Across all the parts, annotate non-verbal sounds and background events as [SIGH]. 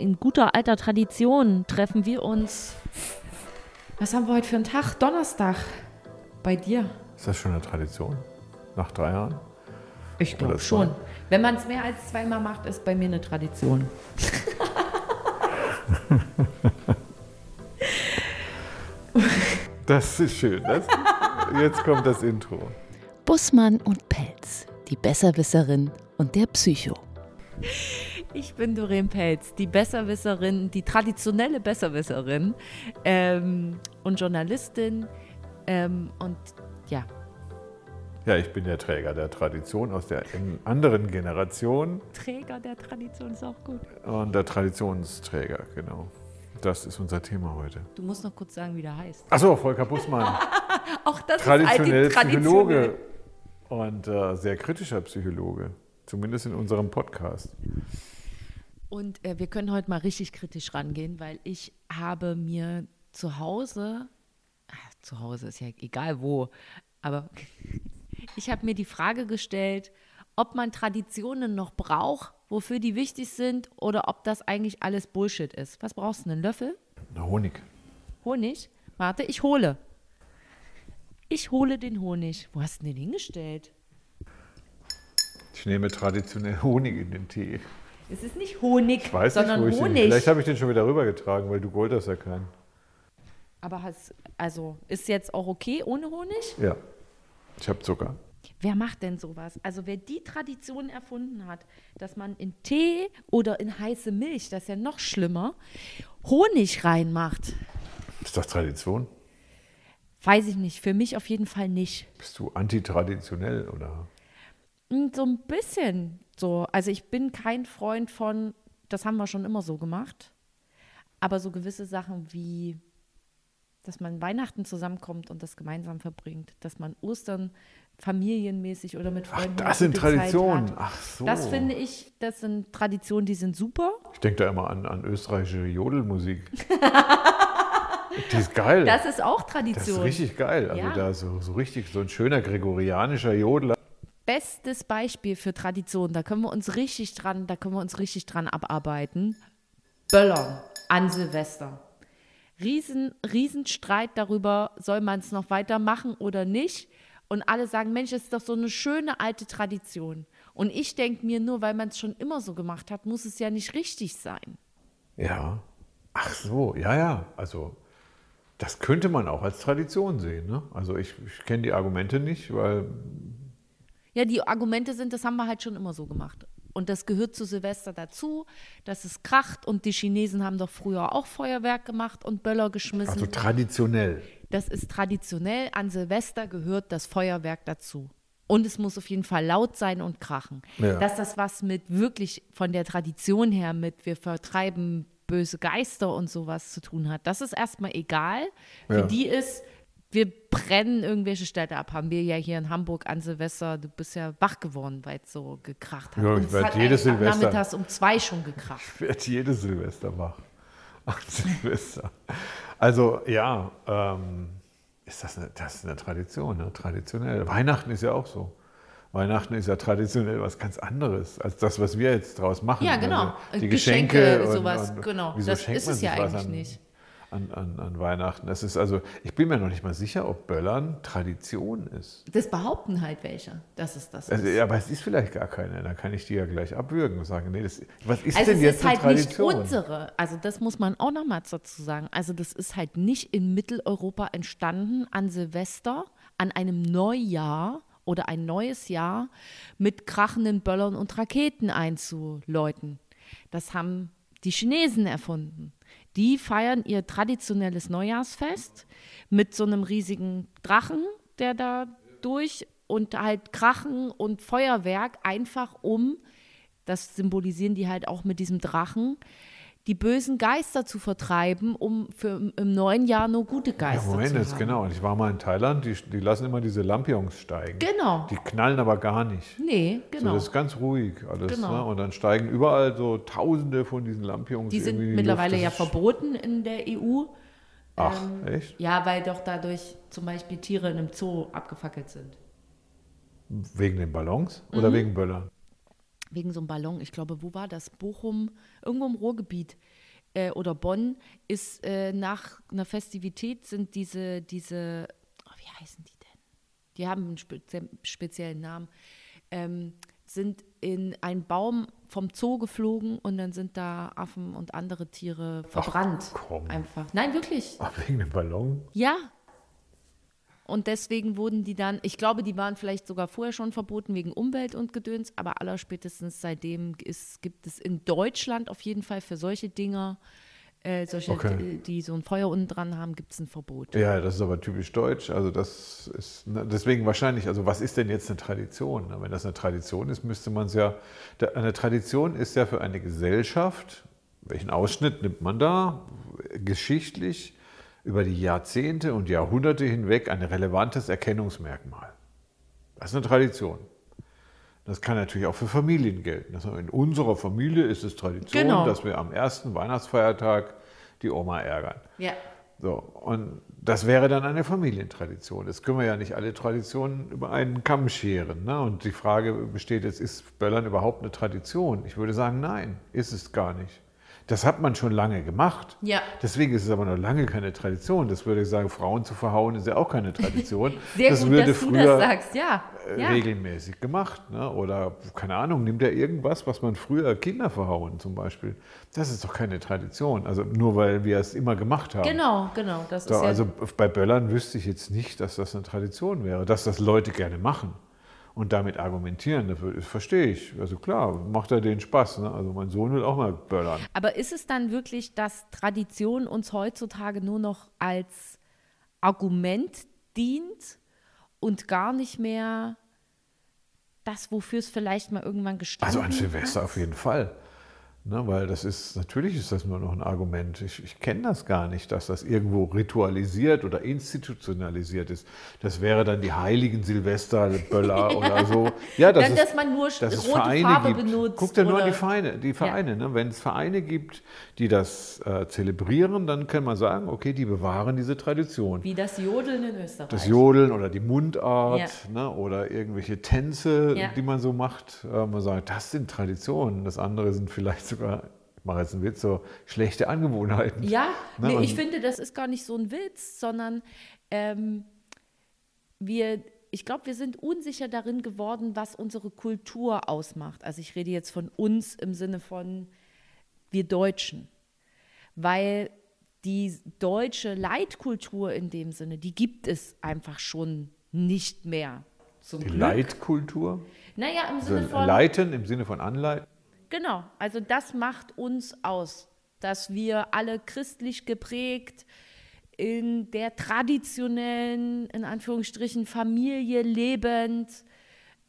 in guter alter Tradition treffen wir uns. Was haben wir heute für einen Tag? Donnerstag. Bei dir. Ist das schon eine Tradition? Nach drei Jahren? Ich glaube schon. Wenn man es mehr als zweimal macht, ist bei mir eine Tradition. Das ist schön. Das, jetzt kommt das Intro. Bussmann und Pelz, die Besserwisserin und der Psycho. Ich bin Doreen Pelz, die Besserwisserin, die traditionelle Besserwisserin ähm, und Journalistin. Ähm, und ja, Ja, ich bin der Träger der Tradition aus der anderen Generation Träger der Tradition ist auch gut. und der Traditionsträger, genau. Das ist unser Thema heute. Du musst noch kurz sagen, wie der heißt. Achso, Volker Bussmann, [LAUGHS] Auch das traditionell ist alte Psychologe und äh, sehr kritischer Psychologe, zumindest in unserem Podcast. Und äh, wir können heute mal richtig kritisch rangehen, weil ich habe mir zu Hause, ach, zu Hause ist ja egal wo, aber [LAUGHS] ich habe mir die Frage gestellt, ob man Traditionen noch braucht, wofür die wichtig sind, oder ob das eigentlich alles Bullshit ist. Was brauchst du? Einen Löffel? Na, Honig. Honig? Warte, ich hole. Ich hole den Honig. Wo hast du den hingestellt? Ich nehme traditionell Honig in den Tee. Es ist nicht Honig, Ich weiß sondern nicht, wo ich den. Honig. Vielleicht habe ich den schon wieder rübergetragen, weil du Gold hast ja keinen. Aber hast, also ist jetzt auch okay ohne Honig? Ja. Ich habe Zucker. Wer macht denn sowas? Also wer die Tradition erfunden hat, dass man in Tee oder in heiße Milch, das ist ja noch schlimmer, Honig reinmacht, Ist das Tradition? weiß ich nicht. Für mich auf jeden Fall nicht. Bist du antitraditionell oder? Hm, So ein bisschen so. Also ich bin kein Freund von, das haben wir schon immer so gemacht. Aber so gewisse Sachen wie, dass man Weihnachten zusammenkommt und das gemeinsam verbringt, dass man Ostern familienmäßig oder mit Ach, Freunden das eine sind Traditionen. Ach so. Das finde ich, das sind Traditionen, die sind super. Ich denke da immer an, an österreichische Jodelmusik. [LAUGHS] Die ist geil. Das ist auch Das Tradition. ist richtig geil. Also Ja. da so, so richtig so ein schöner gregorianischer Jodler. Bestes Beispiel für Tradition, da können wir uns richtig dran, da können wir uns richtig dran abarbeiten. Böllern an Silvester. Riesen, Riesenstreit darüber, soll man es noch weitermachen oder nicht. Und alle sagen, Mensch, das ist doch so eine schöne alte Tradition. Und ich denke mir, nur weil man es schon immer so gemacht hat, muss es ja nicht richtig sein. Ja. Ach so, ja, ja. Also das könnte man auch als Tradition sehen. Ne? Also ich, ich kenne die Argumente nicht, weil Ja, die Argumente sind, das haben wir halt schon immer so gemacht. Und das gehört zu Silvester dazu, dass es kracht. Und die Chinesen haben doch früher auch Feuerwerk gemacht und Böller geschmissen. also traditionell. das ist traditionell. An Silvester gehört das Feuerwerk dazu. Und es muss auf jeden Fall laut sein und krachen. Ja. Dass das was mit wirklich von der Tradition her mit wir vertreiben böse Geister und sowas zu tun hat, das ist erstmal egal. Für Ja. die ist, wir brennen irgendwelche Städte ab. Haben wir ja hier in Hamburg an Silvester, du bist ja wach geworden, weil es so gekracht hat. Ja, ich es werd hat jedes Silvester- nachmittags um zwei schon gekracht. Ich werde jedes Silvester wach. [LAUGHS] Ach, Silvester. Also ja, ähm, ist das, eine, das ist eine Tradition, ne? traditionell. Weihnachten ist ja auch so. Weihnachten ist ja traditionell was ganz anderes als das, was wir jetzt draus machen. Ja, genau. Also die Geschenke, Geschenke, und, sowas, und, genau. Wieso Das schenkt ist man es ja eigentlich an, nicht. An, an, an Weihnachten. Das ist also, ich bin mir noch nicht mal sicher, ob Böllern Tradition ist. Das behaupten halt welche, dass es das Also, ist. ja, aber es ist vielleicht gar keine. Dann kann ich die ja gleich abwürgen und sagen, nee, das, was ist Also denn es jetzt ist halt nicht Tradition? unsere, also das muss man auch nochmal dazu sagen. Also das ist halt nicht in Mitteleuropa entstanden an Silvester, an einem Neujahr oder ein neues Jahr mit krachenden Böllern und Raketen einzuläuten. Das haben die Chinesen erfunden. Die feiern ihr traditionelles Neujahrsfest mit so einem riesigen Drachen, der da durch und halt Krachen und Feuerwerk einfach um. Das symbolisieren die halt auch mit diesem Drachen, die bösen Geister zu vertreiben, um für im neuen Jahr nur gute Ja, Geister Moment, zu jetzt haben. genau. Und ich war mal in Thailand, die, die lassen immer diese Lampions steigen. Genau. Die knallen aber gar nicht. Nee, So, genau. das ist ganz ruhig alles. Genau. Ne? Und dann steigen überall so Tausende von diesen Lampions. die sind in mittlerweile Luft. ja verboten in der EU. Ach, ähm, echt? Ja, weil doch dadurch zum Beispiel Tiere in einem Zoo abgefackelt sind. Wegen den Ballons oder Mhm. wegen Böllern? wegen so einem Ballon. Ich glaube, wo war das? Bochum, irgendwo im Ruhrgebiet äh, oder Bonn ist äh, nach einer Festivität sind diese, diese, oh, wie heißen die denn? Die haben einen spe speziellen Namen. Ähm, sind in einen Baum vom Zoo geflogen und dann sind da Affen und andere Tiere verbrannt. Ach, komm. Einfach. Nein, wirklich. Ach, wegen dem Ballon? Ja. Und deswegen wurden die dann, ich glaube, die waren vielleicht sogar vorher schon verboten wegen Umwelt und Gedöns, aber allerspätestens seitdem ist, gibt es in Deutschland auf jeden Fall für solche Dinger äh, solche, Okay. die, die so ein Feuer unten dran haben, gibt es ein Verbot. Ja, das ist aber typisch deutsch. Also das ist ne, deswegen wahrscheinlich, also was ist denn jetzt eine Tradition? Wenn das eine Tradition ist, müsste man es ja. Eine Tradition ist ja für eine Gesellschaft, welchen Ausschnitt nimmt man da? Geschichtlich über die Jahrzehnte und Jahrhunderte hinweg ein relevantes Erkennungsmerkmal. Das ist eine Tradition. Das kann natürlich auch für Familien gelten. In unserer Familie ist es Tradition, Genau. dass wir am ersten Weihnachtsfeiertag die Oma ärgern. Ja. So, und das wäre dann eine Familientradition. Jetzt können wir ja nicht alle Traditionen über einen Kamm scheren. Ne? Und die Frage besteht jetzt, ist Böllern überhaupt eine Tradition? Ich würde sagen, nein, ist es gar nicht. Das hat man schon lange gemacht. Ja. Deswegen ist es aber noch lange keine Tradition. Das würde ich sagen, Frauen zu verhauen ist ja auch keine Tradition. [LAUGHS] Sehr das gut, würde dass du früher das sagst, ja. äh, ja. regelmäßig gemacht. Ne? Oder, keine Ahnung, nimmt er irgendwas, was man früher Kinder verhauen zum Beispiel. Das ist doch keine Tradition. Also nur weil wir es immer gemacht haben. Genau, genau. Das So, ist ja, also bei Böllern wüsste ich jetzt nicht, dass das eine Tradition wäre, dass das Leute gerne machen und damit argumentieren. Das verstehe ich. Also klar, macht er den Spaß. Ne? Also mein Sohn will auch mal böllern. Aber ist es dann wirklich, dass Tradition uns heutzutage nur noch als Argument dient und gar nicht mehr das, wofür es vielleicht mal irgendwann gestanden Also an Silvester hat? auf jeden Fall. Ne, weil das ist, natürlich ist das nur noch ein Argument. Ich, ich kenne das gar nicht, dass das irgendwo ritualisiert oder institutionalisiert ist. Das wäre dann die heiligen Silvesterböller [LAUGHS] oder so. Ja, Dann, ist- dass man nur dass rote Vereine Farbe gibt. benutzt Guck dir nur die Vereine. Die Vereine ne? Wenn es Vereine gibt, die das äh, zelebrieren, dann kann man sagen, okay, die bewahren diese Tradition. Wie das Jodeln in Österreich. Das Jodeln oder die Mundart Ja. ne, oder irgendwelche Tänze, Ja. die man so macht. Äh, man sagt, das sind Traditionen. Das andere sind vielleicht sogar, ich mache jetzt einen Witz, so schlechte Angewohnheiten. Ja, Ne, nee, ich finde, das ist gar nicht so ein Witz, sondern ähm, wir, ich glaube, wir sind unsicher darin geworden, was unsere Kultur ausmacht. Also ich rede jetzt von uns im Sinne von wir Deutschen. Weil die deutsche Leitkultur in dem Sinne, die gibt es einfach schon nicht mehr. Zum Die Glück. Leitkultur. Naja, im Also Sinne von. leiten im Sinne von anleiten. Genau, also das macht uns aus, dass wir alle christlich geprägt in der traditionellen, in Anführungsstrichen, Familie lebend,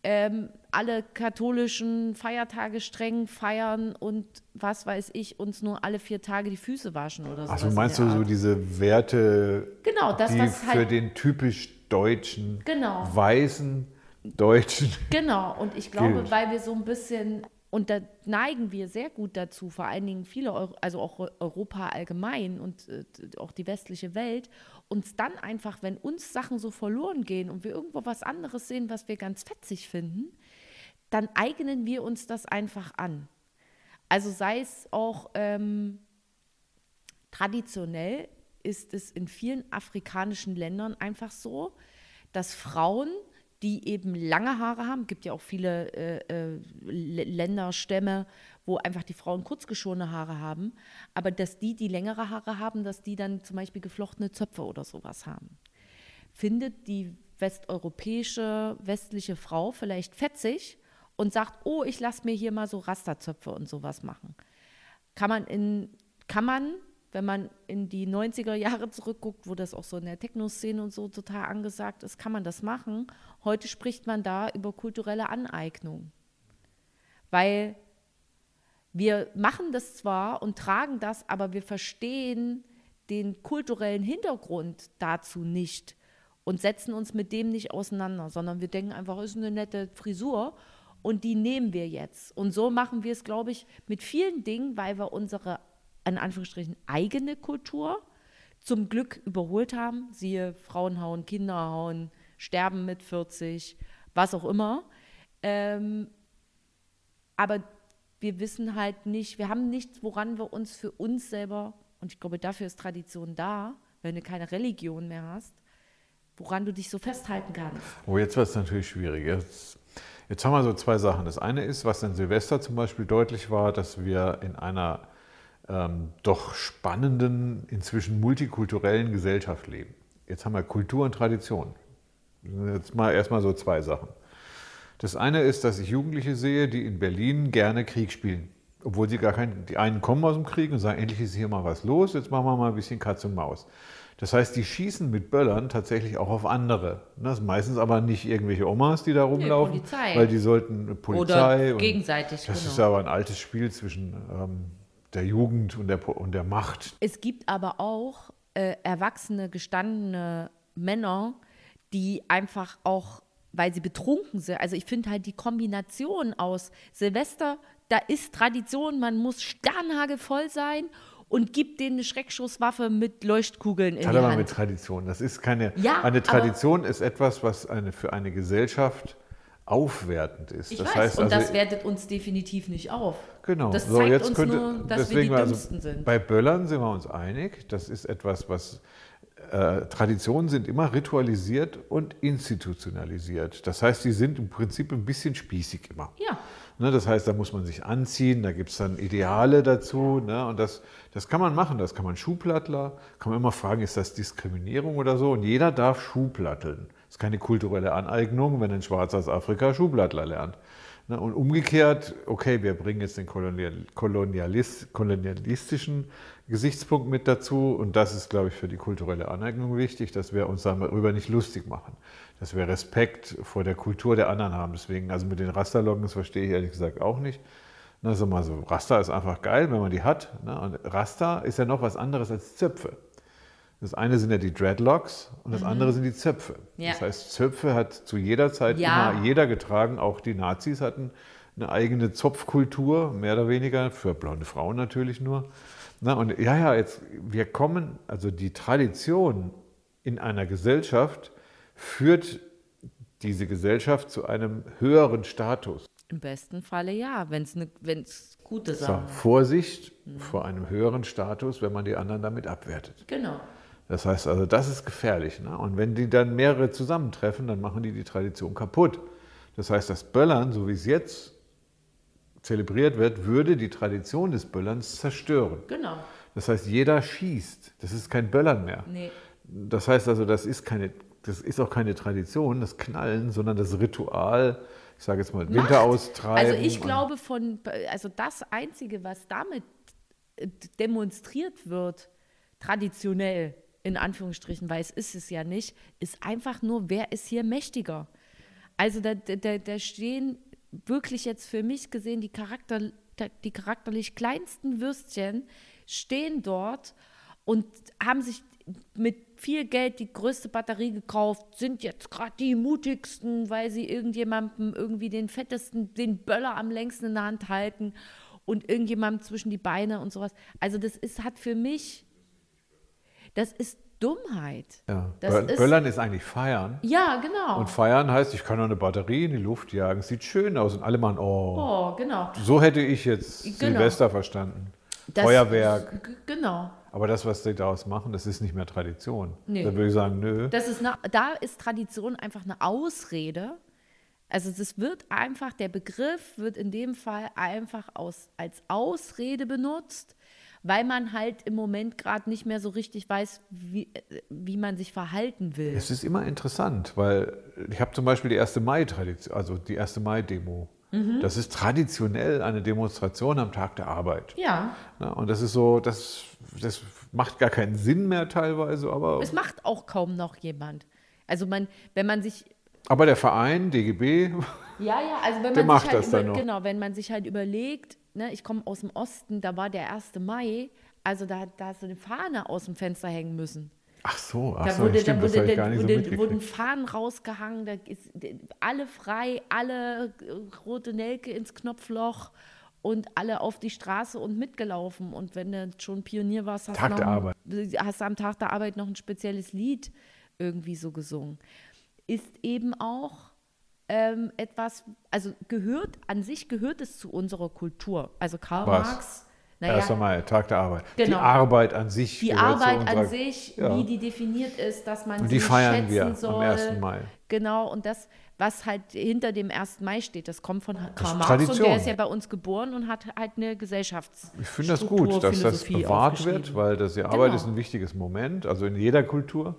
ähm, alle katholischen Feiertage streng feiern und was weiß ich, uns nur alle vier Tage die Füße waschen oder so. Also meinst du so diese Werte, Genau, das, die für halt- den typisch deutschen, Genau. weißen Deutschen Genau, und ich [LAUGHS] glaube, Gilt. weil wir so ein bisschen, und da neigen wir sehr gut dazu, vor allen Dingen viele, Euro, also auch Eu- Europa allgemein und äh, auch die westliche Welt, uns dann einfach, wenn uns Sachen so verloren gehen und wir irgendwo was anderes sehen, was wir ganz fetzig finden, dann eignen wir uns das einfach an. Also sei es auch ähm, traditionell ist es in vielen afrikanischen Ländern einfach so, dass Frauen, die eben lange Haare haben, gibt ja auch viele äh, äh, Länder, Stämme, wo einfach die Frauen kurzgeschorene Haare haben, aber dass die, die längere Haare haben, dass die dann zum Beispiel geflochtene Zöpfe oder sowas haben. Findet die westeuropäische, westliche Frau vielleicht fetzig und sagt, oh, ich lasse mir hier mal so Rasterzöpfe und sowas machen? Kann man in, kann man, wenn man in die 90er Jahre zurückguckt, wo das auch so in der Techno-Szene und so total angesagt ist, kann man das machen. Heute spricht man da über kulturelle Aneignung. Weil wir machen das zwar und tragen das, aber wir verstehen den kulturellen Hintergrund dazu nicht und setzen uns mit dem nicht auseinander, sondern wir denken einfach, ist eine nette Frisur und die nehmen wir jetzt. Und so machen wir es, glaube ich, mit vielen Dingen, weil wir unsere, in Anführungsstrichen, eigene Kultur zum Glück überholt haben. Siehe Frauen hauen, Kinder hauen, sterben mit 40, was auch immer. Ähm, aber wir wissen halt nicht, wir haben nichts, woran wir uns für uns selber, und ich glaube, dafür ist Tradition da, wenn du keine Religion mehr hast, woran du dich so festhalten kannst. Oh, jetzt wird es natürlich schwierig. Jetzt, jetzt haben wir so zwei Sachen. Das eine ist, was in Silvester zum Beispiel deutlich war, dass wir in einer ähm, doch spannenden, inzwischen multikulturellen Gesellschaft leben. Jetzt haben wir Kultur und Tradition. Jetzt mal erstmal so zwei Sachen. Das eine ist, dass ich Jugendliche sehe, die in Berlin gerne Krieg spielen. Obwohl sie gar keinen, die einen kommen aus dem Krieg und sagen, endlich ist hier mal was los, jetzt machen wir mal ein bisschen Katz und Maus. Das heißt, die schießen mit Böllern tatsächlich auch auf andere. Das sind meistens aber nicht irgendwelche Omas, die da rumlaufen, Nee, weil die sollten Polizei. Oder und gegenseitig, Das genau. ist aber ein altes Spiel zwischen ähm, der Jugend und der, und der Macht. Es gibt aber auch äh, erwachsene, gestandene Männer, die einfach auch, weil sie betrunken sind, also ich finde halt die Kombination aus Silvester, da ist Tradition, man muss sternhagelvoll sein und gibt denen eine Schreckschusswaffe mit Leuchtkugeln in hat die aber Hand. mit Tradition. Das ist keine. Ja, eine Tradition ist etwas, was eine, für eine Gesellschaft aufwertend ist. ich das weiß, heißt und also, das wertet uns definitiv nicht auf. Genau. Das so, zeigt jetzt uns könnte, nur, dass wir die also Dümmsten sind. Bei Böllern sind wir uns einig. Das ist etwas, was äh, Traditionen sind immer ritualisiert und institutionalisiert. Das heißt, die sind im Prinzip ein bisschen spießig immer. Ja. Ne, das heißt, da muss man sich anziehen, da gibt es dann Ideale dazu. Ne, und das, das kann man machen, das kann man Schuhplattler. Kann man immer fragen, ist das Diskriminierung oder so? Und jeder darf Schuhplatteln. Das ist keine kulturelle Aneignung, wenn ein Schwarzer aus Afrika Schuhplattler lernt. Ne, und umgekehrt, okay, wir bringen jetzt den Kolonial, Kolonialis, kolonialistischen Gesichtspunkt mit dazu. Und das ist, glaube ich, für die kulturelle Aneignung wichtig, dass wir uns darüber nicht lustig machen. Dass wir Respekt vor der Kultur der anderen haben. Deswegen, also mit den Rasterlocken, verstehe ich ehrlich gesagt auch nicht. Na, sag mal so, Raster ist einfach geil, wenn man die hat. Ne? Und Raster ist ja noch was anderes als Zöpfe. Das eine sind ja die Dreadlocks und das andere sind die Zöpfe. Ja. Das heißt, Zöpfe hat zu jeder Zeit Ja. immer jeder getragen. Auch die Nazis hatten eine eigene Zopfkultur, mehr oder weniger, für blonde Frauen natürlich nur. Na, und ja, ja, jetzt, wir kommen, also die Tradition in einer Gesellschaft führt diese Gesellschaft zu einem höheren Status. Im besten Falle ja, wenn es ne, gute So, Sachen Vorsicht Mhm. vor einem höheren Status, wenn man die anderen damit abwertet. Genau. Das heißt also, das ist gefährlich. Ne? Und wenn die dann mehrere zusammentreffen, dann machen die die Tradition kaputt. Das heißt, das Böllern, so wie es jetzt zelebriert wird, würde die Tradition des Böllerns zerstören. Genau. Das heißt, jeder schießt. Das ist kein Böllern mehr. Nee. Das heißt also, das ist, keine, das ist auch keine Tradition, das Knallen, sondern das Ritual, ich sage jetzt mal, Winter austreiben. Also ich glaube von, also das Einzige, was damit äh, demonstriert wird, traditionell, in Anführungsstrichen, weil es ist es ja nicht, ist einfach nur, wer ist hier mächtiger? Also da, da, da stehen wirklich jetzt für mich gesehen die, Charakter, die charakterlich kleinsten Würstchen stehen dort und haben sich mit viel Geld die größte Batterie gekauft, sind jetzt gerade die mutigsten, weil sie irgendjemandem irgendwie den fettesten, den Böller am längsten in der Hand halten und irgendjemandem zwischen die Beine und sowas. Also das ist, hat für mich, das ist Dummheit. ja. Das Bö- ist- Böllern ist eigentlich feiern. Ja, genau. Und feiern heißt, ich kann noch eine Batterie in die Luft jagen. Sieht schön aus. Und alle machen, oh. oh, genau. So hätte ich jetzt Genau. Silvester verstanden. Das- Feuerwerk. Genau. Aber das, was die daraus machen, das ist nicht mehr Tradition. Nee. Da würde ich sagen, nö. Das ist eine, da ist Tradition einfach eine Ausrede. Also das wird einfach, der Begriff wird in dem Fall einfach aus, als Ausrede benutzt, weil man halt im Moment gerade nicht mehr so richtig weiß, wie, wie man sich verhalten will. Es ist immer interessant, weil ich habe zum Beispiel die 1. Mai-Tradition, also die 1. Mai-Demo. Mhm. Das ist traditionell eine Demonstration am Tag der Arbeit. Ja, Na, und das ist so, das, das macht gar keinen Sinn mehr teilweise, aber, es macht auch kaum noch jemand. Also man, wenn man sich aber der Verein, DGB, Ja, ja, also wenn [LAUGHS] man macht sich halt das dann über, noch. genau, wenn man sich halt überlegt, ne, ich komme aus dem Osten, da war der 1. Mai, also da, da hast du eine Fahne aus dem Fenster hängen müssen. ach so, ach Da so wurde, stimmt, da das wurde, habe ich da gar nicht so wurde, mitgekriegt. wurden Fahnen rausgehangen, da ist alle frei, alle äh, rote Nelke ins Knopfloch und alle auf die Straße und mitgelaufen. Und wenn du schon Pionier warst, hast, Tag noch ein- Arbeit. hast du am Tag der Arbeit noch ein spezielles Lied irgendwie so gesungen. Ist eben auch ähm, etwas, also gehört, an sich gehört es zu unserer Kultur. Also Karl Was? Marx, naja, Mai, Tag der Arbeit. Die Genau. Arbeit an sich. die Arbeit an unserer- sich, Ja. wie die definiert ist, dass man Und sie die feiern wir soll. am 1. Mai. Genau, und das, was halt hinter dem 1. Mai steht, das kommt von Karl Marx und der ist ja bei uns geboren und hat halt eine Gesellschafts Ich finde das gut, dass das bewahrt wird, weil das ja Arbeit Genau. ist ein wichtiges Moment. Also in jeder Kultur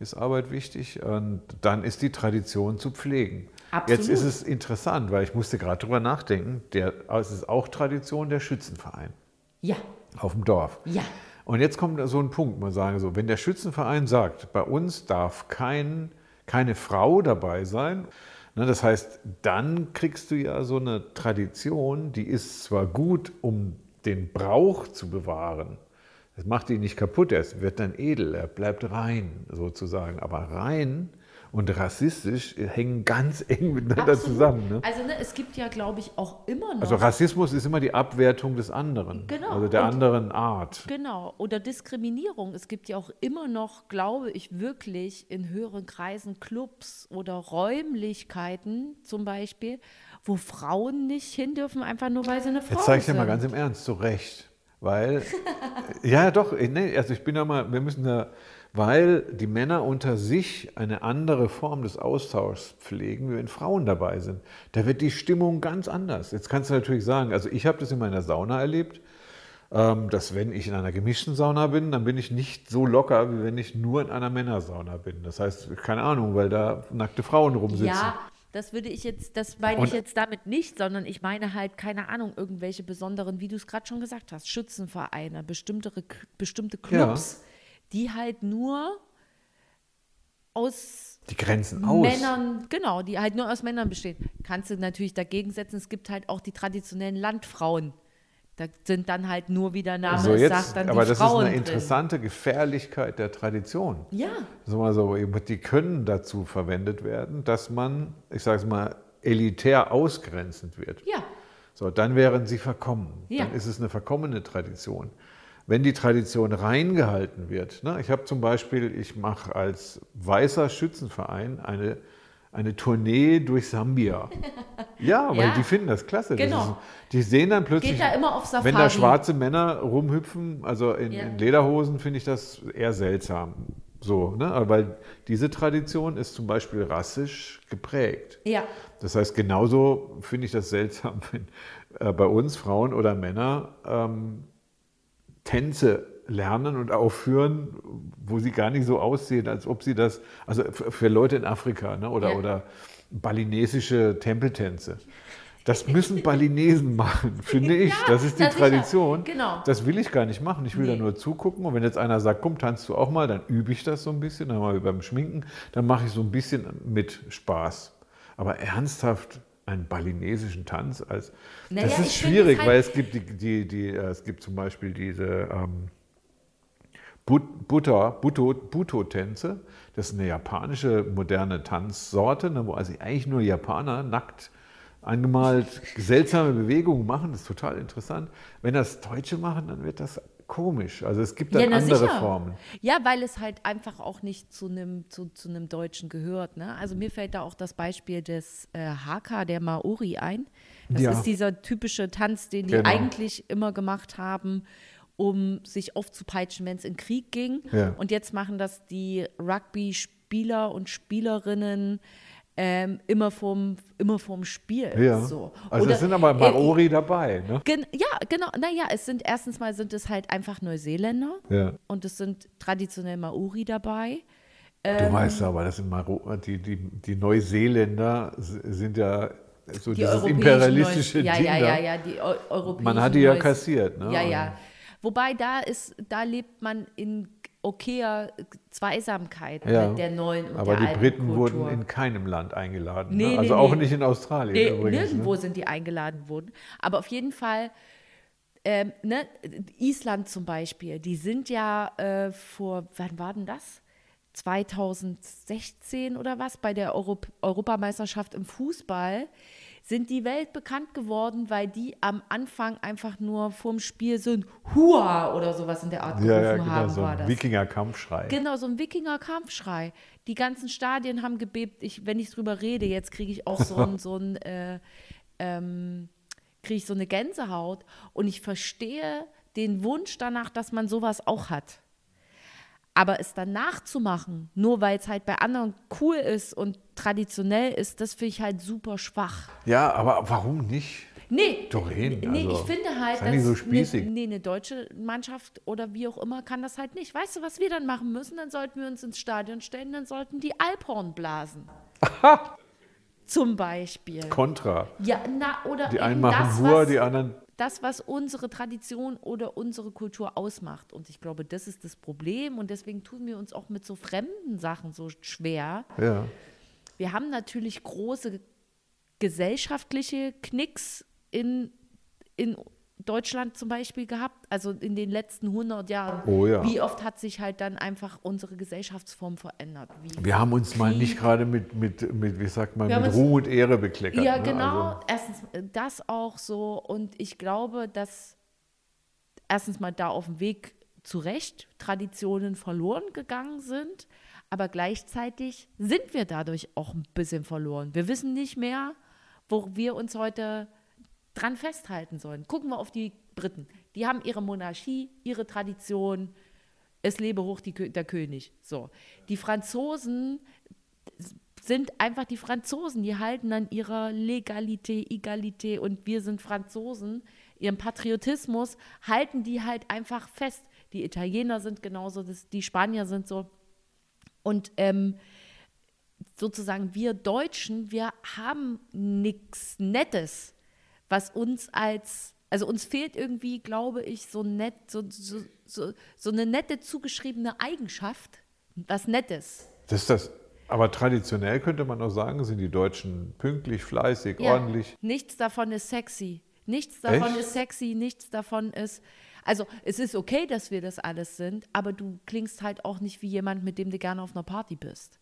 ist Arbeit wichtig und dann ist die Tradition zu pflegen. Absolut. Jetzt ist es interessant, weil ich musste gerade drüber nachdenken. Der, es ist auch Tradition der Schützenverein Ja, auf dem Dorf. ja. Und jetzt kommt so ein Punkt, man sagen so, wenn der Schützenverein sagt, bei uns darf kein, keine Frau dabei sein, ne, das heißt, dann kriegst du ja so eine Tradition, die ist zwar gut, um den Brauch zu bewahren, das macht ihn nicht kaputt, er wird dann edel, er bleibt rein sozusagen, aber rein und rassistisch hängen ganz eng miteinander Absolut. zusammen. Ne? Also ne, es gibt ja, glaube ich, auch immer noch. Also Rassismus ist immer die Abwertung des anderen, Genau. also der Und- anderen Art. Genau, oder Diskriminierung. Es gibt ja auch immer noch, glaube ich, wirklich in höheren Kreisen Clubs oder Räumlichkeiten zum Beispiel, wo Frauen nicht hin dürfen, einfach nur weil sie eine Frau Jetzt zeige ich dir sind. mal ganz im Ernst, zu Recht. Weil, ja doch, nee, also ich bin ja mal, wir müssen da, weil die Männer unter sich eine andere Form des Austauschs pflegen, wie wenn Frauen dabei sind. Da wird die Stimmung ganz anders. Jetzt kannst du natürlich sagen, also ich habe das in meiner Sauna erlebt, ähm, dass wenn ich in einer gemischten Sauna bin, dann bin ich nicht so locker, wie wenn ich nur in einer Männersauna bin. Das heißt, keine Ahnung, weil da nackte Frauen rumsitzen. Ja, das würde ich jetzt, das meine ich jetzt damit nicht, sondern ich meine halt, keine Ahnung, irgendwelche besonderen, wie du es gerade schon gesagt hast, Schützenvereine, bestimmte, bestimmte Clubs, die halt nur aus Die grenzen aus. Männern, genau, die halt nur aus Männern bestehen. Kannst du natürlich dagegen setzen, es gibt halt auch die traditionellen Landfrauen. Da sind dann halt nur, wie der Name So jetzt, sagt, dann aber die das Frauen ist eine drin. interessante Gefährlichkeit der Tradition. Ja, so, die können dazu verwendet werden, dass man, ich sage es mal, elitär ausgrenzend wird. ja, So, dann wären sie verkommen. Ja. Dann ist es eine verkommene Tradition. Wenn die Tradition reingehalten wird, ne, ich habe zum Beispiel, ich mache als weißer Schützenverein eine, eine Tournee durch Sambia. [LAUGHS] Ja, weil Ja. die finden das klasse. Das Genau. ist, die sehen dann plötzlich, da wenn da schwarze Männer rumhüpfen, also in, Ja. in Lederhosen, finde ich das eher seltsam. So, ne? Weil diese Tradition ist zum Beispiel rassisch geprägt. ja, Das heißt, genauso finde ich das seltsam, [LAUGHS] wenn äh, bei uns Frauen oder Männer ähm, Tänze lernen und aufführen, wo sie gar nicht so aussehen, als ob sie das, also für Leute in Afrika ne, oder, Ja. oder balinesische Tempeltänze. Das müssen Balinesen [LAUGHS] machen, finde ich. Ja, das ist die das. Tradition. Genau. Das will ich gar nicht machen. Ich will da Nee. nur zugucken. Und wenn jetzt einer sagt, komm, tanzt du auch mal, dann übe ich das so ein bisschen. Dann mal beim Schminken, dann mache ich so ein bisschen mit Spaß. Aber ernsthaft einen balinesischen Tanz als Naja, das ist schwierig, halt- weil es gibt die, die, die äh, es gibt zum Beispiel diese ähm, But- Butter, Buto, Buto-Tänze. Das ist eine japanische moderne Tanzsorte, ne, wo also eigentlich nur Japaner nackt angemalt seltsame Bewegungen machen. Das ist total interessant. Wenn das Deutsche machen, dann wird das komisch. Also es gibt dann ja, andere sicher. Formen. Ja, weil es halt einfach auch nicht zu einem zu, zu Deutschen gehört. Ne? Also mir fällt da auch das Beispiel des äh, Haka, der Maori ein. Das Ja. ist dieser typische Tanz, den die Genau. eigentlich immer gemacht haben, um sich aufzupeitschen, wenn es in Krieg ging. Ja. Und jetzt machen das die Rugby-Spieler und Spielerinnen ähm, immer, vorm, immer vorm Spiel. Ja. So. Also Oder, es sind aber äh, Maori dabei. Ne? Gen ja, genau. Naja, es sind erstens mal sind es halt einfach Neuseeländer Ja. und es sind traditionell Maori dabei. Du weißt aber, das sind Maro die, die, die Neuseeländer sind ja so Die dieses imperialistische Neu ja, Ding ja, da. ja, ja, die Eu europäischen Man hat die ja kassiert. Ne? Ja, ja. Wobei da ist, da lebt man in okayer Zweisamkeit Ja, mit der neuen und Aber der die Briten Kultur. wurden in keinem Land eingeladen. Nee, ne? nee, Also auch nee. nicht in Australien Nee, übrigens. nirgendwo Ne? sind die eingeladen worden. Aber auf jeden Fall, ähm, ne, Island zum Beispiel, die sind ja äh, vor, wann war denn das? 2016 oder was, bei der Europ Europameisterschaft im Fußball, sind die Welt bekannt geworden, weil die am Anfang einfach nur vorm Spiel so ein Hua oder sowas in der Art gerufen Ja, ja, genau, haben, so war ein das. Wikinger-Kampfschrei. Genau, so ein Wikinger-Kampfschrei. Die ganzen Stadien haben gebebt. Ich, wenn ich drüber rede, jetzt kriege ich auch so ein, [LAUGHS] so ein äh, ähm, kriege ich so eine Gänsehaut. Und ich verstehe den Wunsch danach, dass man sowas auch hat. Aber es dann nachzumachen, nur weil es halt bei anderen cool ist und traditionell ist, das finde ich halt super schwach. Ja, aber warum nicht? Nee, Doreen, nee also, ich finde halt, nicht so dass spießig. eine, nee, eine deutsche Mannschaft oder wie auch immer kann das halt nicht. Weißt du, was wir dann machen müssen? Dann sollten wir uns ins Stadion stellen, dann sollten die Alphorn blasen. Zum Beispiel. Kontra. Ja, na, oder Die einen machen das, Hur, die anderen. Das, was unsere Tradition oder unsere Kultur ausmacht. Und ich glaube, das ist das Problem. Und deswegen tun wir uns auch mit so fremden Sachen so schwer. Ja. Wir haben natürlich große gesellschaftliche Knicks in, in Deutschland zum Beispiel gehabt, also in den letzten 100 Jahren. Oh ja. Wie oft hat sich halt dann einfach unsere Gesellschaftsform verändert? Wie Wir haben uns mal Krieg. nicht gerade mit, mit, mit, wie sagt man, Wir mit Ruhm und Ehre bekleckert. Ja, ne? genau. Also, Erstens äh, das auch so. Und ich glaube, dass erstens mal da auf dem Weg zu Recht Traditionen verloren gegangen sind. Aber gleichzeitig sind wir dadurch auch ein bisschen verloren. Wir wissen nicht mehr, wo wir uns heute dran festhalten sollen. Gucken wir auf die Briten. Die haben ihre Monarchie, ihre Tradition. Es lebe hoch die, der König. So. Die Franzosen sind einfach die Franzosen, die halten an ihrer Legalität, Egalität und wir sind Franzosen, ihrem Patriotismus halten die halt einfach fest. Die Italiener sind genauso, die Spanier sind so. Und ähm, sozusagen wir Deutschen, wir haben nichts Nettes, was uns als, also uns fehlt irgendwie, glaube ich, so nett, so, so, so, so eine nette zugeschriebene Eigenschaft, was Nettes. das ist das. Aber traditionell könnte man auch sagen, sind die Deutschen pünktlich, fleißig, Ja, ordentlich. Nichts davon ist sexy. Nichts davon Echt? ist sexy, nichts davon ist. Also, es ist okay, dass wir das alles sind, aber du klingst halt auch nicht wie jemand, mit dem du gerne auf einer Party bist.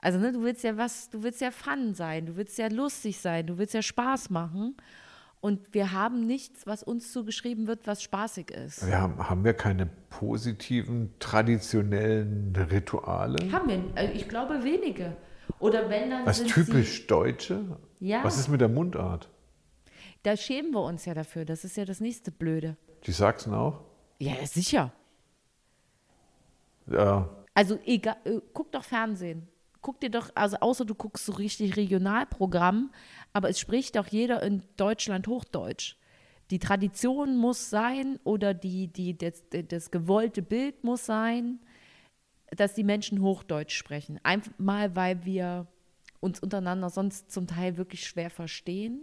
Also, ne, du willst ja was, du willst ja Fun sein, du willst ja lustig sein, du willst ja Spaß machen. Und wir haben nichts, was uns zugeschrieben wird, was spaßig ist. Wir haben, haben wir keine positiven, traditionellen Rituale? Haben wir, äh, ich glaube, wenige. Oder wenn dann. Was typisch Deutsche? Ja. Was ist mit der Mundart? Sie, da schämen wir uns ja dafür. Das ist ja das nächste Blöde. Die Sachsen auch? Ja, sicher. Ja. Also egal, äh, guck doch Fernsehen. Guck dir doch, also außer du guckst so richtig Regionalprogramm, aber es spricht doch jeder in Deutschland Hochdeutsch. Die Tradition muss sein oder die, die, das, das gewollte Bild muss sein, dass die Menschen Hochdeutsch sprechen. Einfach mal, weil wir uns untereinander sonst zum Teil wirklich schwer verstehen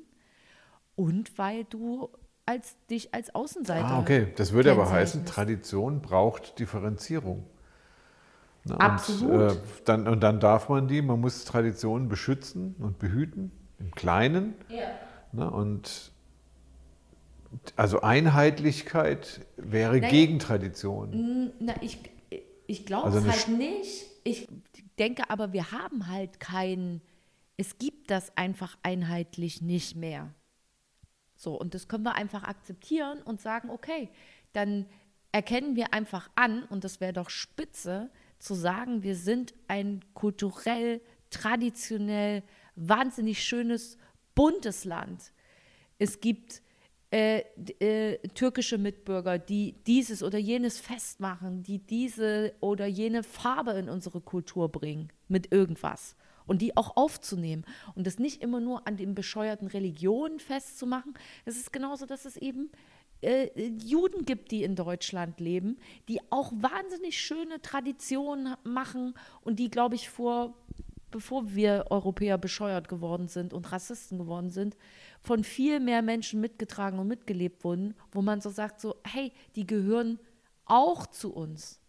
und weil du als, dich als Außenseiter Ah, okay. Das würde aber heißen. Tradition braucht Differenzierung. Ne, Absolut. Und, äh, dann, und dann darf man die, man muss Traditionen beschützen und behüten, im Kleinen. Ne, und also Einheitlichkeit wäre Naja. gegen Tradition. Na, ich, ich glaube Also es halt nicht. Ich denke aber, wir haben halt kein, es gibt das einfach einheitlich nicht mehr. So, und das können wir einfach akzeptieren und sagen, okay, dann erkennen wir einfach an, und das wäre doch spitze, zu sagen, wir sind ein kulturell, traditionell, wahnsinnig schönes, buntes Land. Es gibt äh, äh, türkische Mitbürger, die dieses oder jenes Fest machen, die diese oder jene Farbe in unsere Kultur bringen mit irgendwas und die auch aufzunehmen und das nicht immer nur an den bescheuerten Religionen festzumachen. Es ist genauso, dass es eben äh, Juden gibt, die in Deutschland leben, die auch wahnsinnig schöne Traditionen machen und die, glaube ich, vor bevor wir Europäer bescheuert geworden sind und Rassisten geworden sind, von viel mehr Menschen mitgetragen und mitgelebt wurden, wo man so sagt, so, hey, die gehören auch zu uns.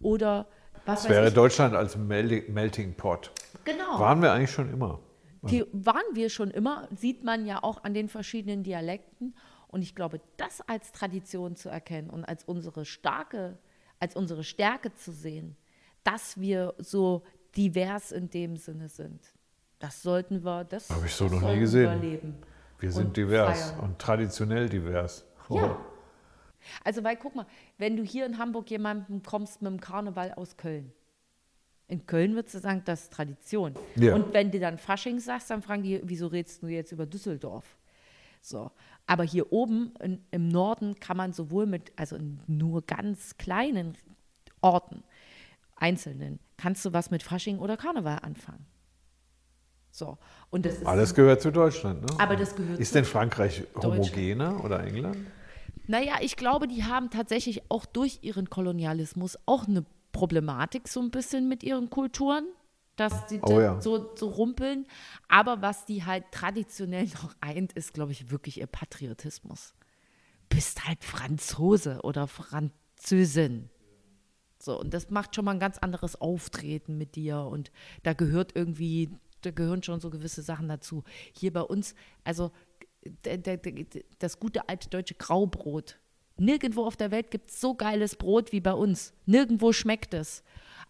Oder was Das wäre ich. Deutschland als Mel- Melting Pot. Genau. Waren wir eigentlich schon immer. Die waren wir schon immer, sieht man ja auch an den verschiedenen Dialekten. Und ich glaube, das als Tradition zu erkennen und als unsere starke, als unsere Stärke zu sehen, dass wir so divers in dem Sinne sind. Das sollten wir, das Habe ich so noch nie gesehen. Wir leben. Wir sind divers feiern. und traditionell divers. Oh. Ja. Also, weil guck mal, wenn du hier in Hamburg jemandem kommst mit dem Karneval aus Köln. In Köln würdest du sagen, das ist Tradition. Ja. Und wenn du dann Fasching sagst, dann fragen die, wieso redest du jetzt über Düsseldorf? So. Aber hier oben in, im Norden kann man sowohl mit, also in nur ganz kleinen Orten, einzelnen, kannst du was mit Fasching oder Karneval anfangen. So. Und das ist Alles gehört zu Deutschland, ne? Aber das gehört Ist denn Frankreich homogener oder England? Naja, ich glaube, die haben tatsächlich auch durch ihren Kolonialismus auch eine Problematik so ein bisschen mit ihren Kulturen, dass sie Oh ja. so, so rumpeln. Aber was die halt traditionell noch eint, ist, glaube ich, wirklich ihr Patriotismus. Bist halt Franzose oder Französin. So, und das macht schon mal ein ganz anderes Auftreten mit dir. Und da gehört irgendwie, da gehören schon so gewisse Sachen dazu. Hier bei uns, also das gute alte deutsche Graubrot. Nirgendwo auf der Welt gibt es so geiles Brot wie bei uns. Nirgendwo schmeckt es.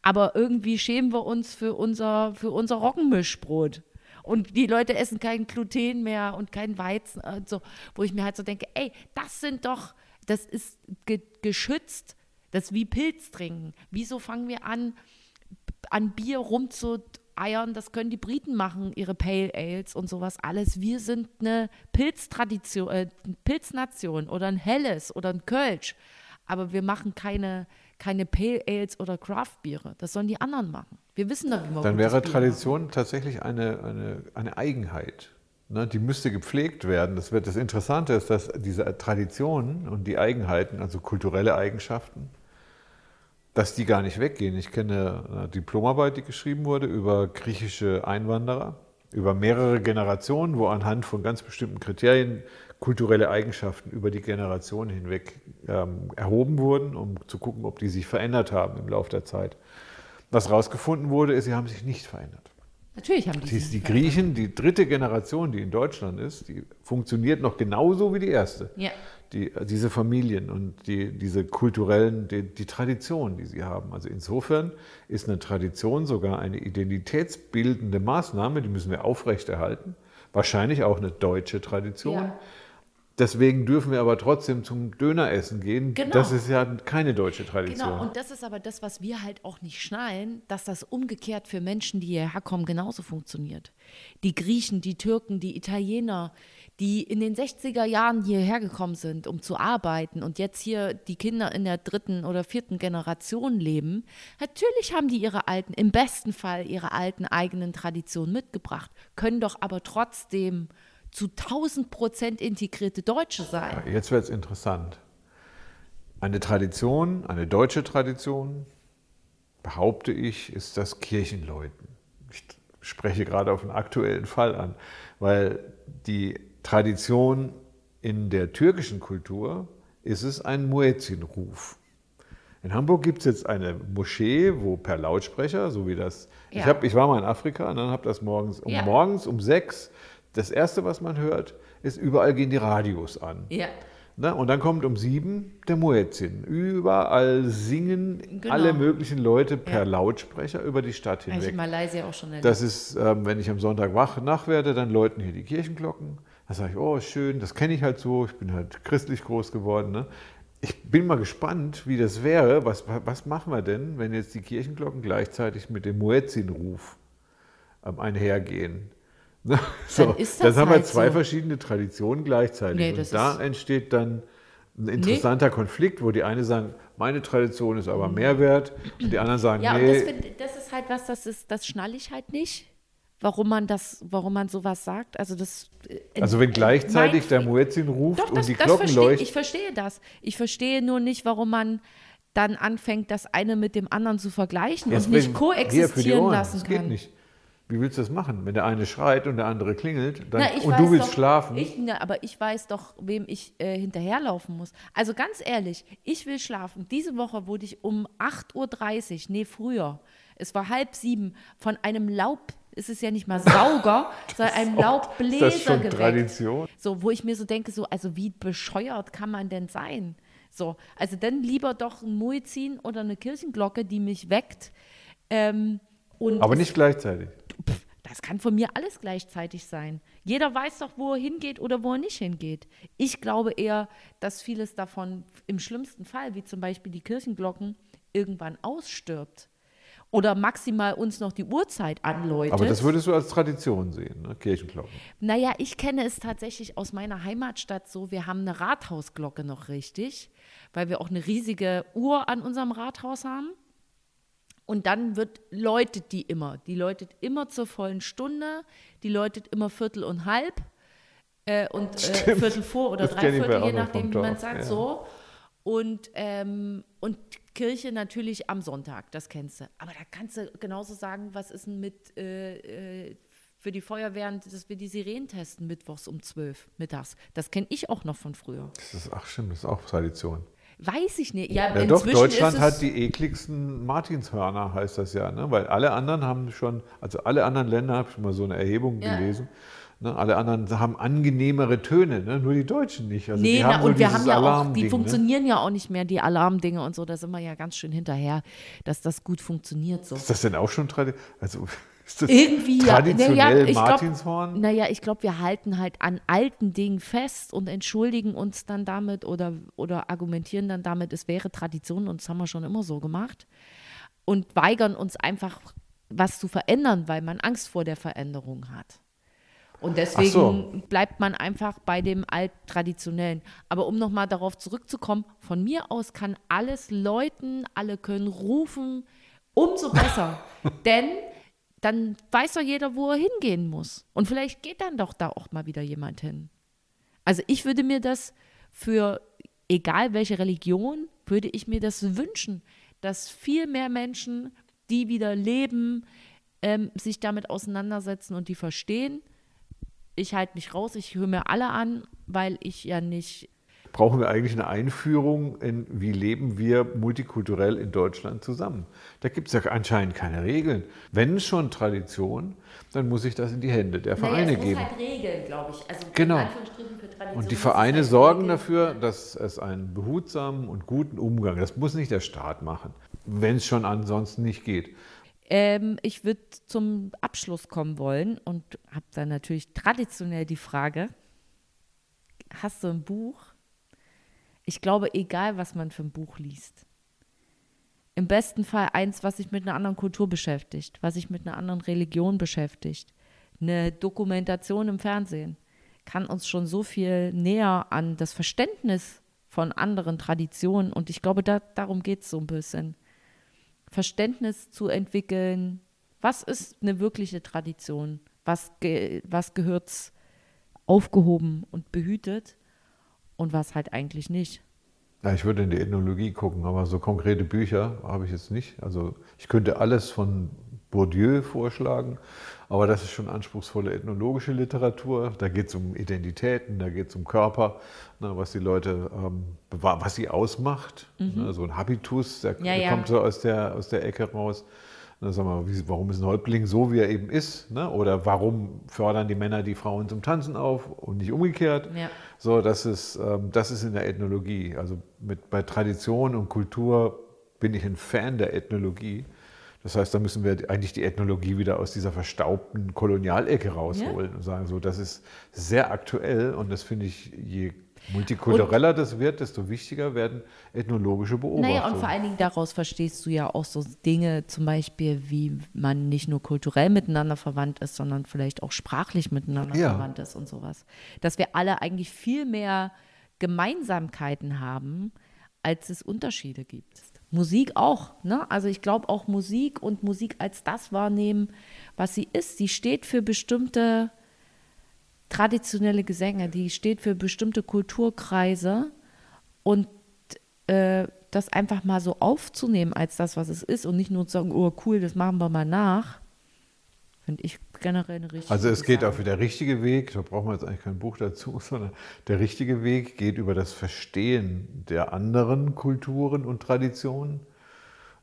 Aber irgendwie schämen wir uns für unser, für unser Roggenmischbrot. Und die Leute essen kein Gluten mehr und kein Weizen und so, wo ich mir halt so denke, ey, das sind doch, das ist ge geschützt, das ist wie Pilz trinken. Wieso fangen wir an, an Bier rumzueiern? Das können die Briten machen, ihre Pale Ales und sowas alles. Wir sind eine Pilztradition, äh, Pilznation oder ein Helles oder ein Kölsch. Aber wir machen keine, keine Pale Ales oder Craft-Biere. Das sollen die anderen machen. Wir wissen doch, wie man Dann wäre Tradition tatsächlich eine, eine, eine Eigenheit. Ne? Die müsste gepflegt werden. Das, wird, das Interessante ist, dass diese Traditionen und die Eigenheiten, also kulturelle Eigenschaften, dass die gar nicht weggehen. Ich kenne eine Diplomarbeit, die geschrieben wurde über griechische Einwanderer, über mehrere Generationen, wo anhand von ganz bestimmten Kriterien kulturelle Eigenschaften über die Generationen hinweg ähm, erhoben wurden, um zu gucken, ob die sich verändert haben im Laufe der Zeit. Was herausgefunden wurde, ist, sie haben sich nicht verändert. Natürlich haben die sich die verändert. Griechen, die dritte Generation, die in Deutschland ist, die funktioniert noch genauso wie die erste. Ja. Die, diese Familien und die, diese kulturellen, die, die Tradition, die sie haben. Also insofern ist eine Tradition sogar eine identitätsbildende Maßnahme, die müssen wir aufrechterhalten. Wahrscheinlich auch eine deutsche Tradition. Ja. Deswegen dürfen wir aber trotzdem zum Döneressen gehen. Genau. Das ist ja keine deutsche Tradition. Genau, und das ist aber das, was wir halt auch nicht schnallen, dass das umgekehrt für Menschen, die hierher kommen, genauso funktioniert. Die Griechen, die Türken, die Italiener, die in den 60er Jahren hierher gekommen sind, um zu arbeiten und jetzt hier die Kinder in der dritten oder vierten Generation leben, natürlich haben die ihre alten, im besten Fall ihre alten eigenen Traditionen mitgebracht, können doch aber trotzdem zu 1000 Prozent integrierte Deutsche sein. Jetzt wird es interessant. Eine Tradition, eine deutsche Tradition, behaupte ich, ist das Kirchenläuten. Ich spreche gerade auf einen aktuellen Fall an, weil die Tradition in der türkischen Kultur ist es ein Muezzin-Ruf. In Hamburg gibt es jetzt eine Moschee, wo per Lautsprecher, so wie das. Ich, Ja. hab, ich war mal in Afrika und dann habe das morgens um Ja. morgens um sechs. Das erste, was man hört, ist überall gehen die Radios an. Ja. Ne? Und dann kommt um sieben der Muezzin. Überall singen Genau. alle möglichen Leute per Ja. Lautsprecher über die Stadt Habe ich in hinweg. Malaysia auch schon erlebt. Das ist, ähm, wenn ich am Sonntag wach nach werde, dann läuten hier die Kirchenglocken. Da sage ich, oh schön, das kenne ich halt so. Ich bin halt christlich groß geworden. Ne? Ich bin mal gespannt, wie das wäre. Was, was machen wir denn, wenn jetzt die Kirchenglocken gleichzeitig mit dem Muezzin-Ruf ähm, einhergehen? [LAUGHS] So, ist dann das haben wir halt zwei so. verschiedene Traditionen gleichzeitig. Nee, Und das da entsteht dann ein interessanter Konflikt, wo die eine sagen, meine Tradition ist aber mehr wert, und die anderen sagen. Ja, und nee, das, find, das ist halt was, das ist, das schnall ich halt nicht, warum man das, warum man sowas sagt. Also das. äh, also wenn äh, gleichzeitig mein der Muezzin ruft Doch, und das, die das Glocken verstehe, ich verstehe das. Ich verstehe nur nicht, warum man dann anfängt, das eine mit dem anderen zu vergleichen Jetzt und nicht die koexistieren lassen das geht kann. nicht. Wie willst du das machen? Wenn der eine schreit und der andere klingelt dann, Na, und du willst doch, schlafen? Ich, na, aber ich weiß doch, wem ich äh, hinterherlaufen muss. Also ganz ehrlich, ich will schlafen. Diese Woche wurde ich um 8.30 Uhr, nee, früher, es war halb sieben, von einem Laub, es ist ja nicht mal Sauger, [LAUGHS] sondern einem ist Laubbläser das schon geweckt. Tradition? So, wo ich mir so denke, so, also wie bescheuert kann man denn sein? So, also dann lieber doch ein Muezzin oder eine Kirchenglocke, die mich weckt. Ähm, Aber es- nicht gleichzeitig. Pff, da Das kann von mir alles gleichzeitig sein. Jeder weiß doch, wo er hingeht oder wo er nicht hingeht. Ich glaube eher, dass vieles davon im schlimmsten Fall, wie zum Beispiel die Kirchenglocken, irgendwann ausstirbt. Oder maximal uns noch die Uhrzeit anläutet. Aber das würdest du als Tradition sehen, ne? Kirchenglocken. Naja, ich kenne es tatsächlich aus meiner Heimatstadt so. Wir haben eine Rathausglocke noch richtig, weil wir auch eine riesige Uhr an unserem Rathaus haben. Und dann wird, läutet die immer. Die läutet immer zur vollen Stunde, die läutet immer Viertel und halb äh, und äh, Viertel vor oder Das Dreiviertel, bei je nachdem, wie man sagt, ja. so. Und, ähm, und Kirche natürlich am Sonntag, das kennst du. Aber da kannst du genauso sagen, was ist denn mit äh, äh, für die Feuerwehren, dass wir die Sirenen testen, mittwochs um 12 mittags. Das kenne ich auch noch von früher. Das ist, ach stimmt, das ist auch Tradition. Weiß ich nicht. Ja, Ja, doch, Deutschland ist hat die ekligsten Martinshörner, heißt das ja, ne? weil alle anderen haben schon, also alle anderen Länder, habe ich mal so eine Erhebung Ja. gelesen, ne? alle anderen haben angenehmere Töne, ne? nur die Deutschen nicht. Also Nee, die na, und wir haben ja auch, die ne? funktionieren ja auch nicht mehr, die Alarmdinge und so, da sind wir ja ganz schön hinterher, dass das gut funktioniert so. Ist das denn auch schon Tradition? Also ist das Irgendwie ja. traditionell Naja, ich Martinshorn? Naja, ich glaube, wir halten halt an alten Dingen fest und entschuldigen uns dann damit oder, oder argumentieren dann damit, es wäre Tradition und das haben wir schon immer so gemacht. Und weigern uns einfach, was zu verändern, weil man Angst vor der Veränderung hat. Und deswegen so. bleibt man einfach bei dem Alt-Traditionellen. Aber um nochmal darauf zurückzukommen, von mir aus kann alles läuten, alle können rufen, umso besser. [LAUGHS] Denn dann weiß doch jeder, wo er hingehen muss. Und vielleicht geht dann doch da auch mal wieder jemand hin. Also ich würde mir das für, egal welche Religion, würde ich mir das wünschen, dass viel mehr Menschen, die wieder leben, ähm, sich damit auseinandersetzen und die verstehen. Ich halte mich raus, ich höre mir alle an, weil ich ja nicht Brauchen wir eigentlich eine Einführung in, wie leben wir multikulturell in Deutschland zusammen? Da gibt es ja anscheinend keine Regeln. Wenn schon Tradition, dann muss ich das in die Hände der Vereine geben. halt regeln, glaube ich. Also Genau. Und die Vereine sorgen dafür, dass es einen behutsamen und guten Umgang, das muss nicht der Staat machen, wenn es schon ansonsten nicht geht. Ähm, ich würde zum Abschluss kommen wollen und habe dann natürlich traditionell die Frage, hast du ein Buch? Ich glaube, egal was man für ein Buch liest. Im besten Fall eins, was sich mit einer anderen Kultur beschäftigt, was sich mit einer anderen Religion beschäftigt. Eine Dokumentation im Fernsehen kann uns schon so viel näher an das Verständnis von anderen Traditionen und ich glaube, da, darum geht es so ein bisschen. Verständnis zu entwickeln, was ist eine wirkliche Tradition, was, ge was gehört aufgehoben und behütet und was halt eigentlich nicht. Ja, ich würde in die Ethnologie gucken, aber so konkrete Bücher habe ich jetzt nicht. Also ich könnte alles von Bourdieu vorschlagen, aber das ist schon anspruchsvolle ethnologische Literatur. Da geht es um Identitäten, da geht es um Körper, ne, was die Leute, ähm, was sie ausmacht. Ne, so ein Habitus, der, Mhm. Ja, der ja. kommt so aus der, aus der Ecke raus. Ne, sag mal, wie, warum ist ein Häuptling so, wie er eben ist? Ne? Oder warum fördern die Männer die Frauen zum Tanzen auf und nicht umgekehrt? Ja. So, das ist, ähm, das ist in der Ethnologie. Also mit, bei Tradition und Kultur bin ich ein Fan der Ethnologie. Das heißt, da müssen wir eigentlich die Ethnologie wieder aus dieser verstaubten Kolonialecke rausholen und sagen, so, das ist sehr aktuell und das finde ich, je multikultureller das wird, desto wichtiger werden ethnologische Beobachtungen. Naja, und vor allen Dingen daraus verstehst du ja auch so Dinge, zum Beispiel, wie man nicht nur kulturell miteinander verwandt ist, sondern vielleicht auch sprachlich miteinander Ja. verwandt ist und sowas. Dass wir alle eigentlich viel mehr Gemeinsamkeiten haben, als es Unterschiede gibt. Musik auch, ne? Also ich glaube auch Musik und Musik als das wahrnehmen, was sie ist. Sie steht für bestimmte traditionelle Gesänge, die steht für bestimmte Kulturkreise und äh, das einfach mal so aufzunehmen als das, was es ist und nicht nur zu sagen, oh cool, das machen wir mal nach, finde ich generell eine richtige Also es geht Sache. auch wieder der richtige Weg, da brauchen wir jetzt eigentlich kein Buch dazu, [LAUGHS] sondern der richtige Weg geht über das Verstehen der anderen Kulturen und Traditionen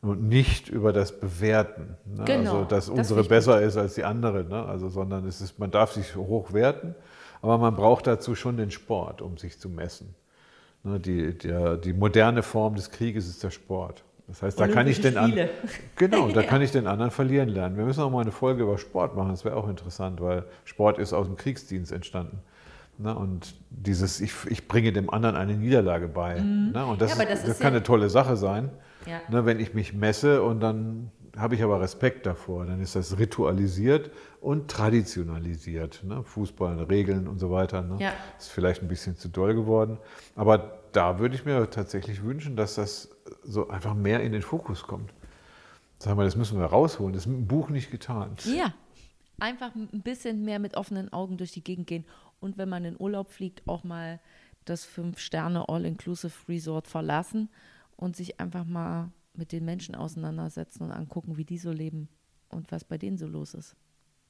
und nicht über das Bewerten. Ne? Genau, also dass das unsere ich besser ist als die andere. Ne? Also, sondern es ist, man darf sich hoch werten, aber man braucht dazu schon den Sport, um sich zu messen. Ne? Die, der, die moderne Form des Krieges ist der Sport. Das heißt, da kann ich den an, Spiele. [LAUGHS] genau, da [LAUGHS] kann ich den anderen verlieren lernen. Wir müssen auch mal eine Folge über Sport machen. Das wäre auch interessant, weil Sport ist aus dem Kriegsdienst entstanden. Ne? Und dieses, ich, ich bringe dem anderen eine Niederlage bei. Ne? Und das, Mhm. Ja, ist, das das, ist kann ja- eine tolle Sache sein, Ja. ne? wenn ich mich messe und dann habe ich aber Respekt davor. Dann ist das ritualisiert und traditionalisiert. Ne? Fußball, Regeln und so weiter. Ne? Ja. Ist vielleicht ein bisschen zu doll geworden. Aber da würde ich mir tatsächlich wünschen, dass das so einfach mehr in den Fokus kommt. Sagen wir, das müssen wir rausholen. Das ist mit dem Buch nicht getan. Ja, einfach ein bisschen mehr mit offenen Augen durch die Gegend gehen und wenn man in Urlaub fliegt, auch mal das Fünf-Sterne All-Inclusive Resort verlassen und sich einfach mal mit den Menschen auseinandersetzen und angucken, wie die so leben und was bei denen so los ist.